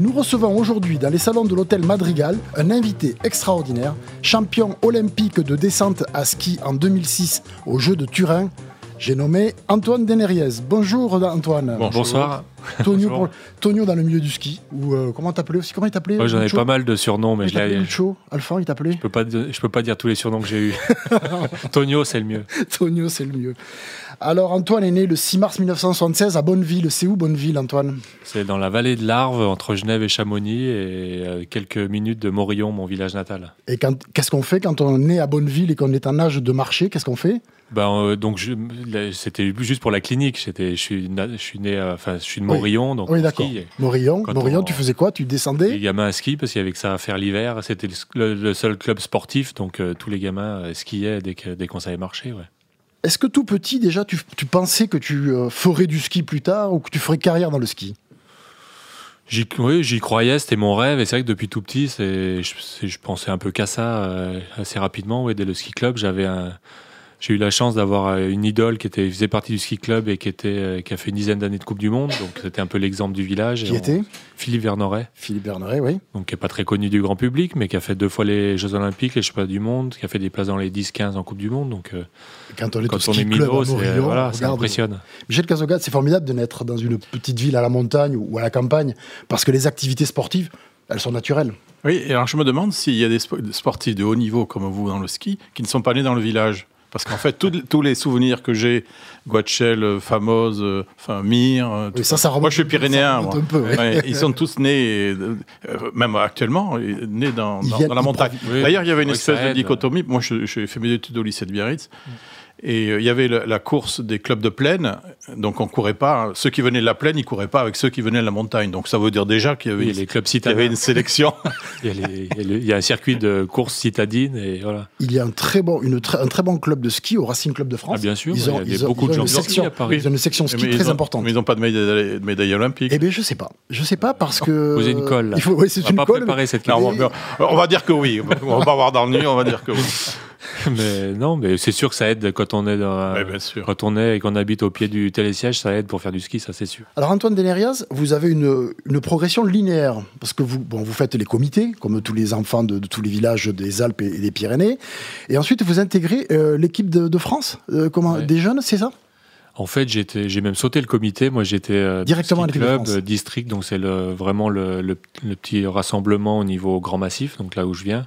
Nous recevons aujourd'hui dans les salons de l'hôtel Madrigal un invité extraordinaire, champion olympique de descente à ski en 2006 aux Jeux de Turin, j'ai nommé Antoine Deneriez. Bonjour Antoine. Bonsoir. Tonio, Tonio, dans le milieu du ski. Ou euh, comment t'appelais aussi Comment il t'appelait J'en ai pas mal de surnoms, mais je. Lucho, Alpha, il t'appelait Je peux pas, je peux pas dire tous les surnoms que j'ai eu. Tonio, c'est le mieux. Tonio, c'est le mieux. Alors Antoine est né le 6 mars 1976 à Bonneville. C'est où Bonneville, Antoine? C'est dans la vallée de l'Arve, entre Genève et Chamonix, et euh, quelques minutes de Morillon, mon village natal. Et qu'est-ce qu'on fait quand on est à Bonneville et qu'on est en âge de marcher? Qu'est-ce qu'on fait? Ben, euh, donc c'était juste pour la clinique. J'étais, je suis, je suis né, enfin, je suis de Morillon, donc oui, d'accord. Morillon, Morillon, tu faisais quoi? Tu descendais? Les gamins à ski parce qu'il y avait que ça à faire l'hiver. C'était le, seul club sportif, donc euh, tous les gamins euh, skiaient dès dès qu'on savait marcher. Ouais. Est-ce que tout petit déjà, tu, tu pensais que tu ferais du ski plus tard ou que tu ferais carrière dans le ski? J'y, oui, j'y croyais, c'était mon rêve. Et c'est vrai que depuis tout petit, je, pensais un peu qu'à ça assez rapidement. Ouais, dès le ski club, j'avais un, j'ai eu la chance d'avoir euh, une idole qui était, faisait partie du ski club et qui, était, euh, qui a fait une dizaine d'années de Coupe du Monde. Donc c'était un peu l'exemple du village. Qui était? Philippe Vernoret. Philippe Vernoret, oui. Donc qui n'est pas très connu du grand public, mais qui a fait deux fois les Jeux Olympiques, les Championnats du Monde, qui a fait des places dans les 10-15 en Coupe du Monde. Donc euh, quand on est, quand on est minot, voilà, ça impressionne. Michel Cazogade, c'est formidable de naître dans une petite ville à la montagne ou à la campagne, parce que les activités sportives, elles sont naturelles. Oui, et alors je me demande s'il y a des sportifs de haut niveau comme vous dans le ski qui ne sont pas nés dans le village. Parce qu'en fait, tous les souvenirs que j'ai, Guachel, euh, Famose, euh, enfin Mir, euh, ça, ça moi je suis pyrénéen. ils sont tous nés, même actuellement, nés dans, la montagne. D'ailleurs, il y avait une espèce de dichotomie. Moi, j'ai fait mes études au lycée de Biarritz. Mm. Et euh, il y avait la, course des clubs de plaine, donc on courait pas. Ceux qui venaient de la plaine, ils couraient pas avec ceux qui venaient de la montagne. Donc ça veut dire déjà qu'il y avait, les clubs il y avait une sélection. il, y a un circuit de course citadine et voilà. Il y a un très bon, une un très bon club de ski au Racing Club de France. Ah bien sûr, ils ont, il y a beaucoup de gens une section, à Paris. Ils ont une section ski très importante. Mais ils n'ont pas de médaille, de médaille olympique. Eh bien je sais pas, je sais pas parce que. Vous avez une colle. Il faut, oui, c'est une pas colle. Préparer cette non, on, va dire que oui. On va pas voir dans le nu, on va dire que oui. mais non, mais c'est sûr que ça aide quand on est dans, quand on est et qu'on habite au pied du télésiège, ça aide pour faire du ski, ça c'est sûr. Alors Antoine Denerias, vous avez une, une, progression linéaire parce que vous, bon, vous faites les comités comme tous les enfants de, tous les villages des Alpes et, des Pyrénées, et ensuite vous intégrez euh, l'équipe de, France, euh, comment, des jeunes, c'est ça? En fait, j'ai même sauté le comité. Moi, j'étais euh, directement club district, donc c'est le, vraiment le, le, petit rassemblement au niveau Grand Massif, donc là où je viens.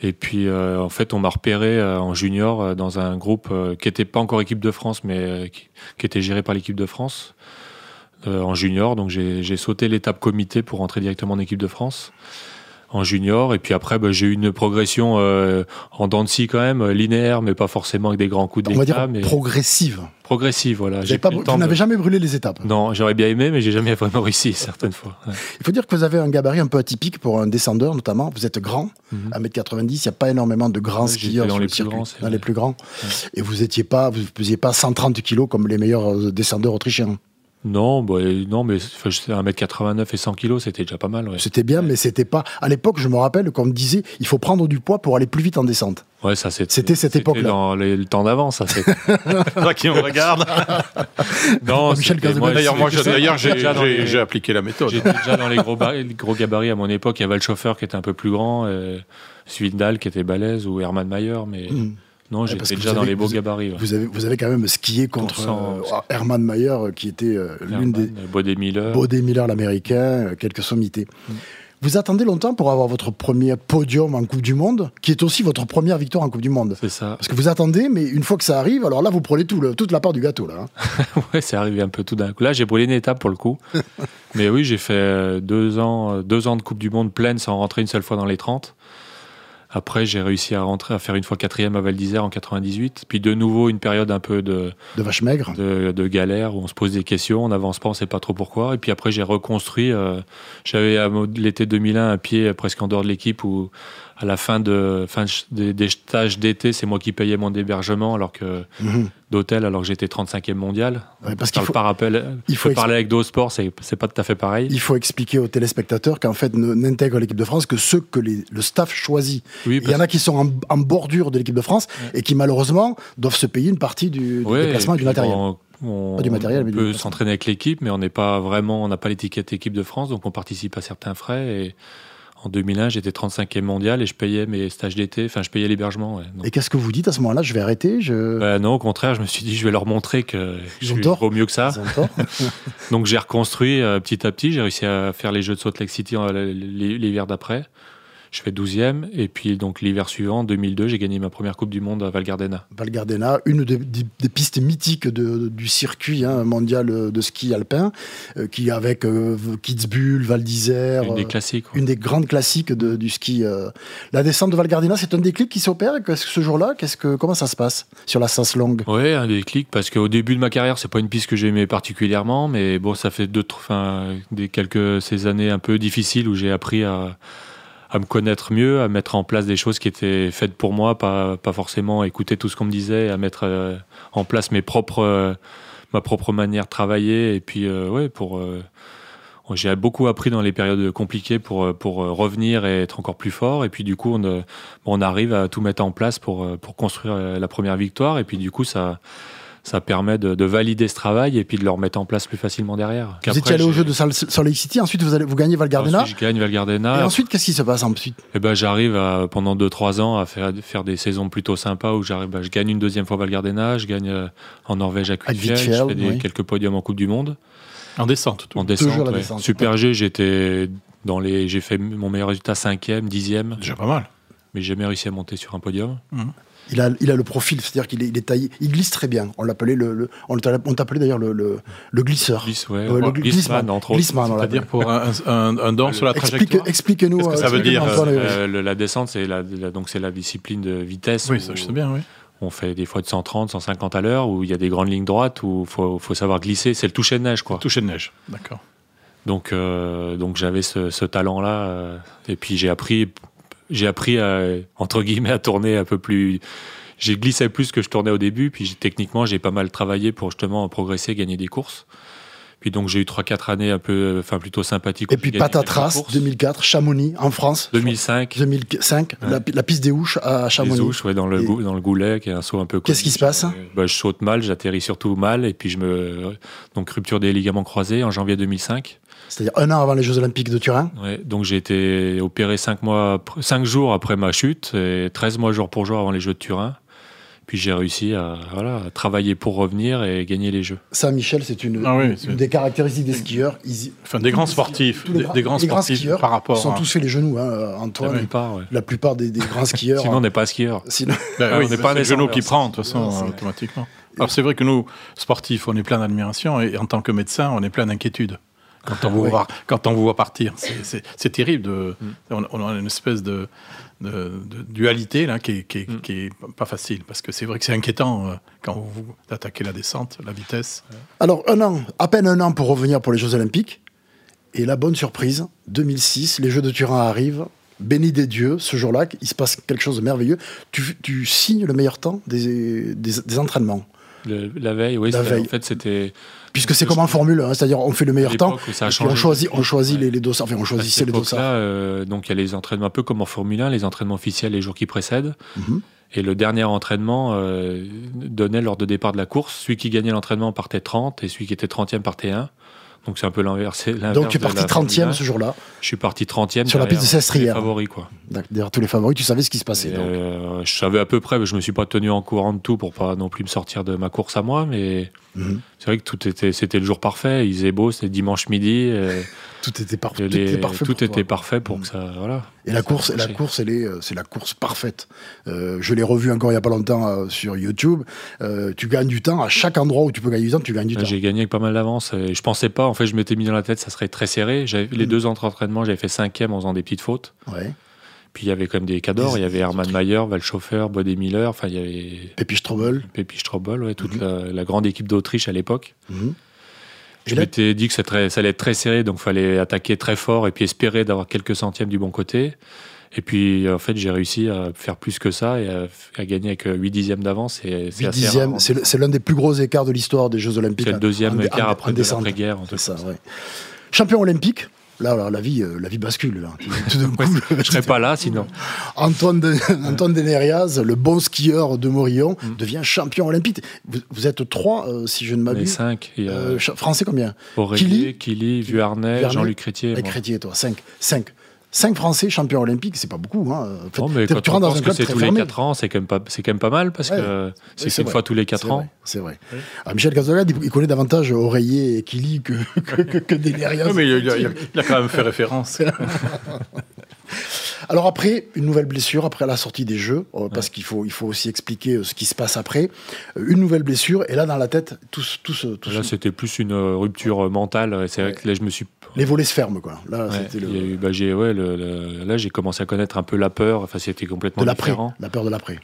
Et puis, euh, en fait, on m'a repéré euh, en junior euh, dans un groupe qui n'était pas encore équipe de France, mais qui, qui, était géré par l'équipe de France en junior. Donc, j'ai sauté l'étape comité pour rentrer directement en équipe de France en junior. Et puis après, bah, j'ai eu une progression euh, en dents de scie quand même, linéaire, mais pas forcément avec des grands coups d'éclat. On va dire mais... progressive. Progressive, voilà. Vous, n'avez jamais brûlé les étapes Non, j'aurais bien aimé, mais j'ai jamais vraiment réussi, certaines fois. Il faut dire que vous avez un gabarit un peu atypique pour un descendeur, notamment. Vous êtes grand, 1m90, il n'y a pas énormément de grands skieurs dans, sur les, le plus grands, dans les plus grands. Et vous étiez pas, vous pesiez pas 130 kilos comme les meilleurs euh, descendeurs autrichiens. Non, bah, non, mais 1m89 et 100 kg, c'était déjà pas mal. C'était bien, mais c'était pas. À l'époque, je me rappelle qu'on me disait il faut prendre du poids pour aller plus vite en descente. Ouais, ça c'était cette époque-là. dans le temps d'avant, ça. C'est qui me regarde. non, Michel D'ailleurs, moi, d'ailleurs, j'ai appliqué la méthode. J'étais déjà dans les gros, gros, gabarits à mon époque. Il y avait le chauffeur qui était un peu plus grand, euh, Svindal qui était balèze ou Hermann Mayer, mais. Hmm. Non, j'étais déjà dans les beaux gabarits. Vous, avez, vous avez quand même skié contre euh, Hermann Mayer, euh, qui était euh, l'une des. Bodé Miller. Bodé Miller, l'américain, quelques sommités. Mm. Vous attendez longtemps pour avoir votre premier podium en Coupe du Monde, qui est aussi votre première victoire en Coupe du Monde? C'est ça. Parce que vous attendez, mais une fois que ça arrive, alors là, vous prenez tout toute la part du gâteau. Là, hein. ouais, c'est arrivé un peu tout d'un coup. Là, j'ai brûlé une étape pour le coup. mais oui, j'ai fait deux ans, deux ans de Coupe du Monde pleine sans rentrer une seule fois dans les 30. Après, j'ai réussi à rentrer, à faire une fois quatrième à Val d'Isère en 98. Puis de nouveau, une période un peu de. De vache maigre. De, galère, où on se pose des questions, on n'avance pas, on ne sait pas trop pourquoi. Et puis après, j'ai reconstruit. Euh, j'avais l'été 2001 un pied presque en dehors de l'équipe où à la fin, de, fin des, stages d'été, c'est moi qui payais mon hébergement alors que mhm. d'hôtel, alors que j'étais 35e mondial. parce qu'il faut, par appel, il faut parler avec d'autres sports, c'est, c'est pas tout à fait pareil. Il faut expliquer aux téléspectateurs qu'en fait, n'intègre l'équipe de France que ceux que le staff choisit. il y en a qui sont en, bordure de l'équipe de France et qui malheureusement doivent se payer une partie du, déplacement et du matériel. On, pas du matériel, on peut s'entraîner avec l'équipe, mais on n'est pas vraiment, on n'a pas l'étiquette équipe de France, donc on participe à certains frais et en 2001, j'étais 35e mondial et je payais mes stages d'été, enfin je payais l'hébergement. Et qu'est-ce que vous dites à ce moment-là Je vais arrêter je... Bah, non, au contraire, je me suis dit, je vais leur montrer que je suis mieux que ça. Donc j'ai reconstruit euh, petit à petit, j'ai réussi à faire les Jeux de Salt Lake City euh, l'hiver d'après je fais 12e. Et puis, donc, l'hiver suivant, 2002, j'ai gagné ma première Coupe du Monde à Val Gardena. Val Gardena, une des, pistes mythiques du circuit hein, mondial de ski alpin, euh, qui, avec euh, Kitzbühel, Val d'Isère. Une des euh, classiques. Une des grandes classiques du ski. La descente de Val Gardena, c'est un déclic qui s'opère ce jour-là Qu'est-ce que, Comment ça se passe sur la Sas longue? Oui, un déclic, parce qu'au début de ma carrière, c'est pas une piste que j'aimais particulièrement, mais bon, ça fait deux, enfin, des quelques ces années un peu difficiles où j'ai appris à à me connaître mieux, à mettre en place des choses qui étaient faites pour moi, pas, pas forcément écouter tout ce qu'on me disait, à mettre euh, en place euh, ma propre manière de travailler. Et puis, euh, ouais, pour. j'ai beaucoup appris dans les périodes compliquées pour, pour revenir et être encore plus fort. Et puis, du coup, on, on arrive à tout mettre en place pour, pour construire la première victoire. Et puis, du coup, ça ça permet de, valider ce travail et puis de le remettre en place plus facilement derrière. Vous étiez allé au jeu de Salt Lake City, ensuite vous, allez, vous gagnez Val Gardena Je gagne Val Gardena. Et ensuite, qu'est-ce qui se passe ensuite? Eh ben, J'arrive pendant 2-3 ans à faire, faire des saisons plutôt sympas où j'arrive, bah, je gagne une deuxième fois Val Gardena, je gagne euh, en Norvège à Kvitfjell, je fais quelques podiums en Coupe du Monde. En descente, En descente, Super G, j'étais dans les, j'ai fait mon meilleur résultat 5e, 10e. Déjà pas mal. Mais j'ai jamais réussi à monter sur un podium. Mmh il a, il a le profil, c'est-à-dire qu'il est, il est, taillé, il glisse très bien. On l'appelait le, on t'appelait d'ailleurs le, le, le, glisseur. Glisse, ouais, le glissman, entre autres. C'est-à-dire pour un, un, un dent sur la trajectoire. Explique-nous. Qu'est-ce que ça veut dire euh, La descente, c'est la, donc c'est la discipline de vitesse. Oui, ça je sais bien, oui. On fait des fois de 130, 150 à l'heure, où il y a des grandes lignes droites, où il faut, faut, savoir glisser. C'est le toucher de neige, quoi. Toucher de neige, d'accord. Donc, euh, donc j'avais ce, ce talent-là. Euh, et puis j'ai appris, j'ai appris à, entre guillemets à tourner un peu plus j'ai glissé plus que je tournais au début. Puis techniquement, j'ai pas mal travaillé pour justement progresser, gagner des courses. Puis donc j'ai eu 3-4 années un peu, enfin plutôt sympathiques. Et puis Patatras, 2004, Chamonix en France. 2005. 2005, la, piste des Houches à Chamonix. Les Houches, ouais, dans le, dans le Goulet, qui est un saut un peu. Qu'est-ce qui se passe? bah, Je saute mal, j'atterris surtout mal, et puis je me. Donc rupture des ligaments croisés en janvier 2005. C'est-à-dire un an avant les Jeux Olympiques de Turin? Ouais, Donc j'ai été opéré 5 mois, 5 jours après ma chute, et 13 mois jour pour jour avant les Jeux de Turin. Puis j'ai réussi à, voilà, travailler pour revenir et gagner les Jeux. Ça, Michel, c'est une, ah des caractéristiques des skieurs. enfin, des grands sportifs. des, grands, sportifs skieurs par rapport. Ils sont tous fait les genoux, hein, Antoine. La plupart, la plupart des, grands skieurs. Sinon, on n'est pas skieur. Sinon... Ben on n'est pas les genoux qui prend, de toute façon, automatiquement. Alors, c'est vrai que nous, sportifs, on est plein d'admiration et en tant que médecin, on est plein d'inquiétude. Quand on, vous voit, quand on vous voit partir, c'est terrible. De, mm. on, a une espèce de, de, dualité là, qui n'est mm. qui, pas facile, parce que c'est vrai que c'est inquiétant euh, quand vous attaquez la descente, la vitesse. Alors, un an, à peine un an pour revenir pour les Jeux Olympiques, et la bonne surprise, 2006, les Jeux de Turin arrivent, béni des dieux, ce jour-là, il se passe quelque chose de merveilleux. Tu, tu signes le meilleur temps des, des, entraînements. La veille, oui. La veille. En fait, c'était Puisque c'est comme en Formule, hein, c'est-à-dire on fait le meilleur temps, on choisit, on choisit les, les dossards, enfin on choisissait les dossards. Euh, donc il y a les entraînements un peu comme en Formule 1, les entraînements officiels les jours qui précèdent. Mhm. Et le dernier entraînement euh, donnait lors de départ de la course, celui qui gagnait l'entraînement partait 30 et celui qui était 30e partait 1. Donc c'est un peu l'inverse. Donc tu es parti 30e ce jour-là Je suis parti 30e. Sur la piste de Sestrière. favoris, quoi. Derrière tous les favoris, tu savais ce qui se passait. Euh, je savais à peu près, mais je me suis pas tenu en courant de tout pour pas non plus me sortir de ma course à moi. Mais mhm. c'est vrai que tout était, c'était le jour parfait. Il faisait beau, c'était dimanche midi. tout était, parfait. tout était parfait. Tout était parfait pour mhm. que ça. Voilà. Et la course, la course, elle est, euh, c'est la course parfaite. Euh, je l'ai revu encore il y a pas longtemps sur YouTube. tu gagnes du temps à chaque endroit où tu peux gagner du temps. Tu gagnes du temps. J'ai gagné avec pas mal d'avance. Je pensais pas. En fait, je m'étais mis dans la tête, ça serait très serré. Les mhm. deux autres entraînements, j'avais fait cinquième en faisant des petites fautes. Ouais. puis il y avait quand même des cadors. Il y avait Hermann Mayer, Valschoffer, Bodé Miller. Enfin, il y avait. Pépi Strobel. Pépi Strobel, ouais, toute mhm. la, grande équipe d'Autriche à l'époque. Mhm. Je m'étais dit que ça, allait être très serré, donc il fallait attaquer très fort et puis espérer d'avoir quelques centièmes du bon côté. Et puis, en fait, j'ai réussi à faire plus que ça et à, gagner avec 8 dixièmes d'avance. 8 dixièmes, c'est l'un des plus gros écarts de l'histoire des Jeux Olympiques. C'est le deuxième écart après, guerre ça, Champion olympique, Là, la vie, euh, la vie bascule. Là. Tout d'un coup, je serais pas là sinon. Antoine, de, Antoine Deneriaz, le bon skieur de Morillon, mm. devient champion olympique. Vous, êtes trois, euh, si je ne m'abuse. cinq. Euh, français combien? Kili, Kili Vuarnet, Jean-Luc Crétier. Et Crétier, toi, cinq. cinq. 5 Français champions olympiques, c'est pas beaucoup. Hein. non, mais quand tu rentres dans un club c'est tous les 4 ans, c'est quand, même pas, quand même pas mal parce que c'est une fois tous les 4 ans. C'est vrai. Ah, Michel Cazolade, il connaît davantage Oreiller et Kili que, que, que, mais il, a, quand même fait référence. Alors après, une nouvelle blessure, après la sortie des Jeux, euh, parce qu'il faut, il faut aussi expliquer euh, ce qui se passe après. Euh, une nouvelle blessure, et là, dans la tête, tout, tout, tout Là, c'était plus une rupture mentale. C'est vrai que là, je me suis les volets se ferment, quoi. Là, bah, j'ai, ouais, là, j'ai commencé à connaître un peu la peur. Enfin, c'était complètement de différent. La peur de l'après.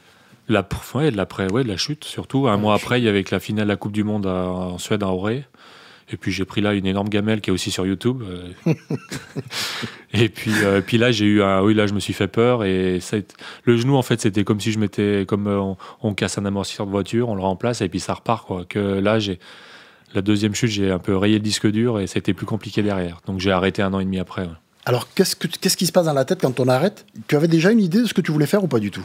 La, ouais, de l'après, ouais, de la chute surtout. Un mois après, il y avait la finale de la Coupe du Monde en Suède à Auré. Et puis j'ai pris là une énorme gamelle qui est aussi sur YouTube. Euh. et puis, euh, puis là j'ai eu un, oui là je me suis fait peur et ça, le genou en fait c'était comme si je m'étais comme euh, on, on, casse un amortisseur de voiture, on le remplace et puis ça repart quoi. Que là j'ai la deuxième chute, j'ai un peu rayé le disque dur et c'était plus compliqué derrière. Donc j'ai arrêté un an et demi après. Alors qu'est-ce, qu'est-ce qui se passe dans la tête quand on arrête? Tu avais déjà une idée de ce que tu voulais faire ou pas du tout?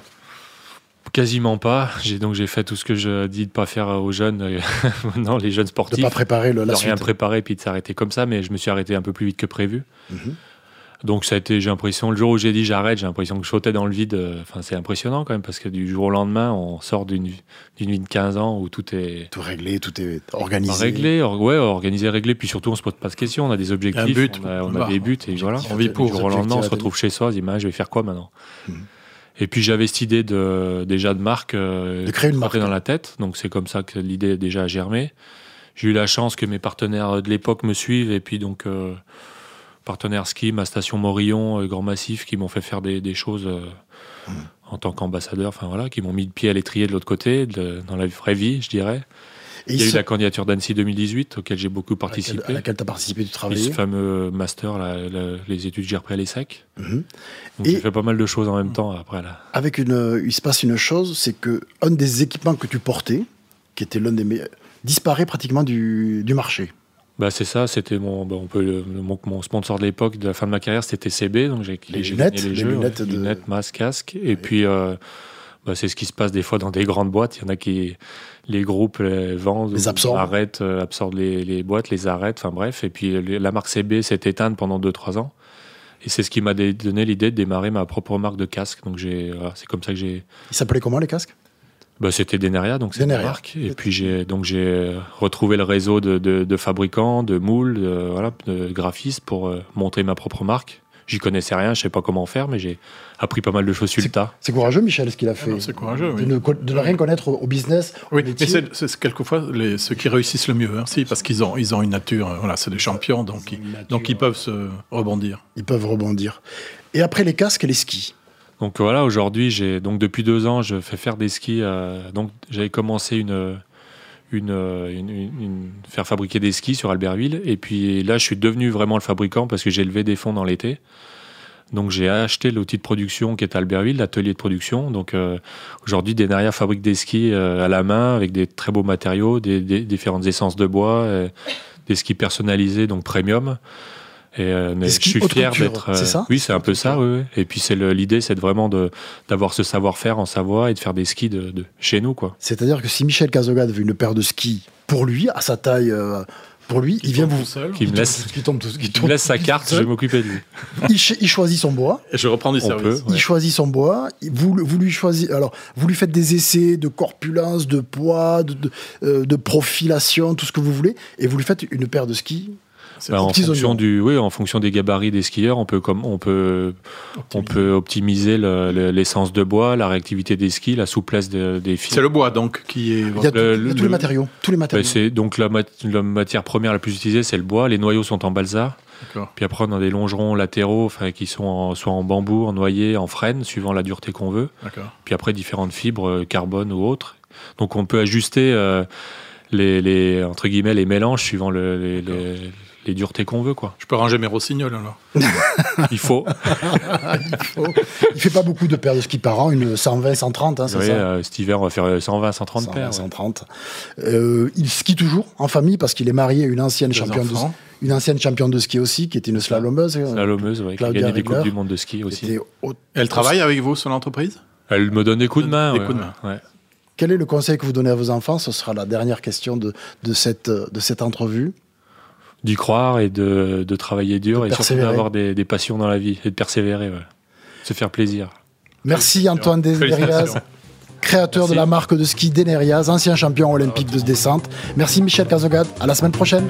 Quasiment pas. J'ai donc j'ai fait tout ce que je dis de pas faire aux jeunes, non les jeunes sportifs. De pas préparer le, la de rien préparer puis de s'arrêter comme ça, mais je me suis arrêté un peu plus vite que prévu. Mhm. Donc ça a été, j'ai l'impression, le jour où j'ai dit j'arrête, j'ai l'impression que je sautais dans le vide. Euh, enfin, c'est impressionnant quand même parce que du jour au lendemain, on sort d'une vie de 15 ans où tout est tout réglé, tout est organisé. Réglé, ouais, organisé, réglé. Puis surtout, on se pose pas de questions, on a des objectifs, on a, on a des buts et voilà. On vit pour. Du jour au lendemain, on se retrouve chez soi, on se dit, je vais faire quoi maintenant? Hmm. Et puis j'avais cette idée de, déjà de marque, euh, de créer une marque dans la tête. Donc c'est comme ça que l'idée déjà a germé. J'ai eu la chance que mes partenaires de l'époque me suivent et puis donc. Euh, partenaires ski, ma station Morillon, euh, Grand Massif, qui m'ont fait faire des, choses euh, hmm. en tant qu'ambassadeur, enfin voilà, qui m'ont mis le pied à l'étrier de l'autre côté, dans la vraie vie, je dirais. Il y a eu la candidature d'Annecy 2018, auquel j'ai beaucoup participé. À laquelle tu as participé, tu travaillais Ce fameux master, les études que j'ai repris à l'ESSEC. Mhm. j'ai fait pas mal de choses en même temps après. Là. Avec une, il se passe une chose, c'est que un des équipements que tu portais, qui était l'un des meilleurs, disparaît pratiquement du marché. Bah c'est ça, c'était mon, bah, on peut, mon, sponsor de l'époque, de la fin de ma carrière, c'était CB, donc j'ai les lunettes, les, jeux, lunettes, de... lunettes, masque, casque, et puis euh, bah, c'est ce qui se passe des fois dans des grandes boîtes. Il y en a qui, les groupes les vendent, les absorbent, arrêtent, euh, absorbent les, les, boîtes, les arrêtent, enfin bref. Et puis la marque CB s'est éteinte pendant 2-3 ans. Et c'est ce qui m'a donné l'idée de démarrer ma propre marque de casque. Donc j'ai, c'est comme ça que j'ai. Il s'appelait comment les casques? Bah, c'était Deneria, donc c'est une marque. Et puis j'ai donc j'ai retrouvé le réseau de, de, fabricants, de moules, de, voilà, de graphistes pour euh, monter ma propre marque. J'y connaissais rien, je sais pas comment faire, mais j'ai appris pas mal de choses sur le tas. C'est courageux, Michel, ce qu'il a fait. Ah c'est courageux, oui. De ne, rien connaître au business. Oui, mais c'est quelquefois les, ceux qui réussissent le mieux, hein, si, parce qu'ils ont, ils ont une nature, euh, voilà, c'est des champions, donc, ils, donc ils peuvent se rebondir. Ils peuvent rebondir. Et après les casques et les skis donc voilà, aujourd'hui, j'ai donc depuis deux ans, je fais faire des skis. Euh, donc j'avais commencé une, une, faire fabriquer des skis sur Albertville, et puis là, je suis devenu vraiment le fabricant parce que j'ai levé des fonds dans l'été. Donc j'ai acheté l'outil de production qui est à Albertville, l'atelier de production. Donc euh, aujourd'hui, Denaria fabrique des skis euh, à la main avec des très beaux matériaux, des, des différentes essences de bois, des skis personnalisés, donc premium. Et, euh, mais je suis fier d'être. c'est ça Oui, c'est un peu ça. Oui, Et puis c'est l'idée, c'est vraiment d'avoir ce savoir-faire en Savoie et de faire des skis de, chez nous, quoi. C'est-à-dire que si Michel Cazogade veut une paire de skis pour lui, à sa taille. Euh, pour lui, il, vient vous seul. Qui me laisse, qui tombe, qui me laisse sa carte, je vais m'occuper de lui. il, choisit son bois. Et je reprends du service. Il choisit son bois. Vous, vous lui choisissez. Alors, vous lui faites des essais de corpulence, de poids, de, de, euh, de profilation, tout ce que vous voulez, et vous lui faites une paire de skis bah, en, fonction du, oui, en fonction des gabarits des skieurs, on peut, comme, on peut, optimiser. on peut optimiser l'essence de bois, la réactivité des skis, la souplesse des fils. C'est le bois donc qui est. Il y a, tous les matériaux. Tous les matériaux. c'est donc la, la, matière première la plus utilisée, c'est le bois. Les noyaux sont en balsa. Puis après, on a des longerons latéraux qui sont soit en bambou, en noyer, en frêne, suivant la dureté qu'on veut. Puis après, différentes fibres, euh, carbone ou autres. Donc on peut ajuster euh, les, entre guillemets, les mélanges suivant les, les duretés qu'on veut. Quoi. Je peux ranger mes rossignols alors Il faut. il faut. Il fait pas beaucoup de paires de ski par an, une 120, 130, hein, c'est ça euh, Cet hiver, on va faire 120, 130 120, paires. 130. Euh, il skie toujours en famille parce qu'il est marié à une ancienne championne de une ancienne championne de ski aussi, qui était une slalomeuse. Euh, slalomeuse, oui, qui a gagné des Coupes du Monde de ski aussi. Elle travaille avec vous sur l'entreprise? Elle me donne des coups de main. Des coups de main. Ouais. Quel est le conseil que vous donnez à vos enfants? Ce sera la dernière question de, de, cette, de cette entrevue d'y croire et de, de travailler dur et surtout d'avoir des, des, passions dans la vie et de persévérer, se faire plaisir. Merci Antoine Desnerias, créateur de la marque de ski Denerias, ancien champion olympique de descente. Merci Michel Cazogade, à la semaine prochaine.